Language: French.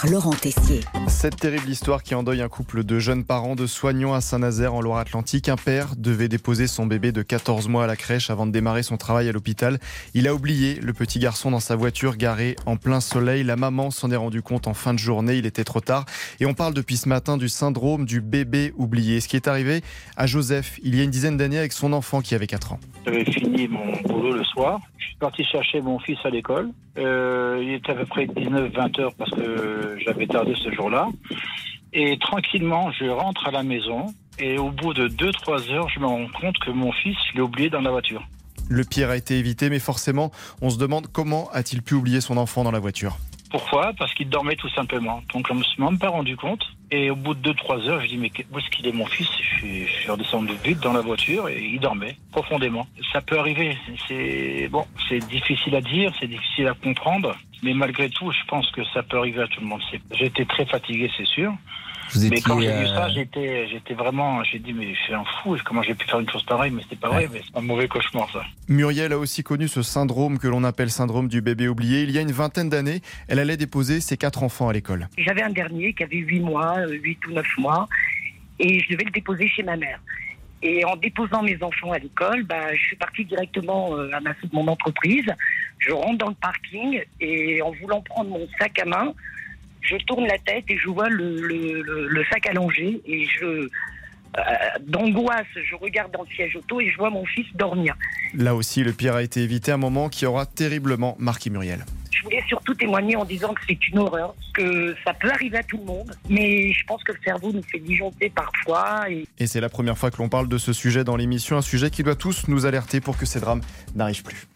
par Laurent Tessier. Cette terrible histoire qui endeuille un couple de jeunes parents de soignants à Saint-Nazaire en Loire-Atlantique. Un père devait déposer son bébé de 14 mois à la crèche avant de démarrer son travail à l'hôpital. Il a oublié le petit garçon dans sa voiture garée en plein soleil. La maman s'en est rendue compte en fin de journée. Il était trop tard. Et on parle depuis ce matin du syndrome du bébé oublié. Ce qui est arrivé à Joseph il y a une dizaine d'années avec son enfant qui avait 4 ans. J'avais fini mon boulot le soir. Je suis parti chercher mon fils à l'école. Euh, il était à peu près 19-20 heures parce que j'avais tardé ce jour-là. Et tranquillement, je rentre à la maison. Et au bout de 2-3 heures, je me rends compte que mon fils, je l'ai oublié dans la voiture. Le pire a été évité, mais forcément, on se demande comment a-t-il pu oublier son enfant dans la voiture? Pourquoi? Parce qu'il dormait tout simplement. Donc je ne me suis même pas rendu compte. Et au bout de 2-3 heures, je dis mais où est-ce qu'il est mon fils? Je suis, je suis redescendu vite dans la voiture et il dormait profondément. Ça peut arriver. C'est bon, c'est difficile à dire, c'est difficile à comprendre. Mais malgré tout, je pense que ça peut arriver à tout le monde. J'étais très fatigué, c'est sûr. Vous Mais quand j'ai vu ça, euh, j'étais, j'étais vraiment, j'ai dit, mais je suis un fou, comment j'ai pu faire une chose pareille, mais c'est pas vrai, mais c'est un mauvais cauchemar, ça. Muriel a aussi connu ce syndrome que l'on appelle syndrome du bébé oublié. Il y a une vingtaine d'années, elle allait déposer ses quatre enfants à l'école. J'avais un dernier qui avait 8 mois, 8 ou 9 mois, et je devais le déposer chez ma mère. Et en déposant mes enfants à l'école, bah, je suis partie directement euh, à ma, mon entreprise. Je rentre dans le parking et en voulant prendre mon sac à main, je tourne la tête et je vois le- le sac allongé et je, euh, d'angoisse, je regarde dans le siège auto et je vois mon fils dormir. Là aussi, le pire a été évité, un moment qui aura terriblement marqué Muriel. Je voulais surtout témoigner en disant que c'est une horreur, que ça peut arriver à tout le monde, mais je pense que le cerveau nous fait disjoncter parfois et Et c'est la première fois que l'on parle de ce sujet dans l'émission, un sujet qui doit tous nous alerter pour que ces drames n'arrivent plus.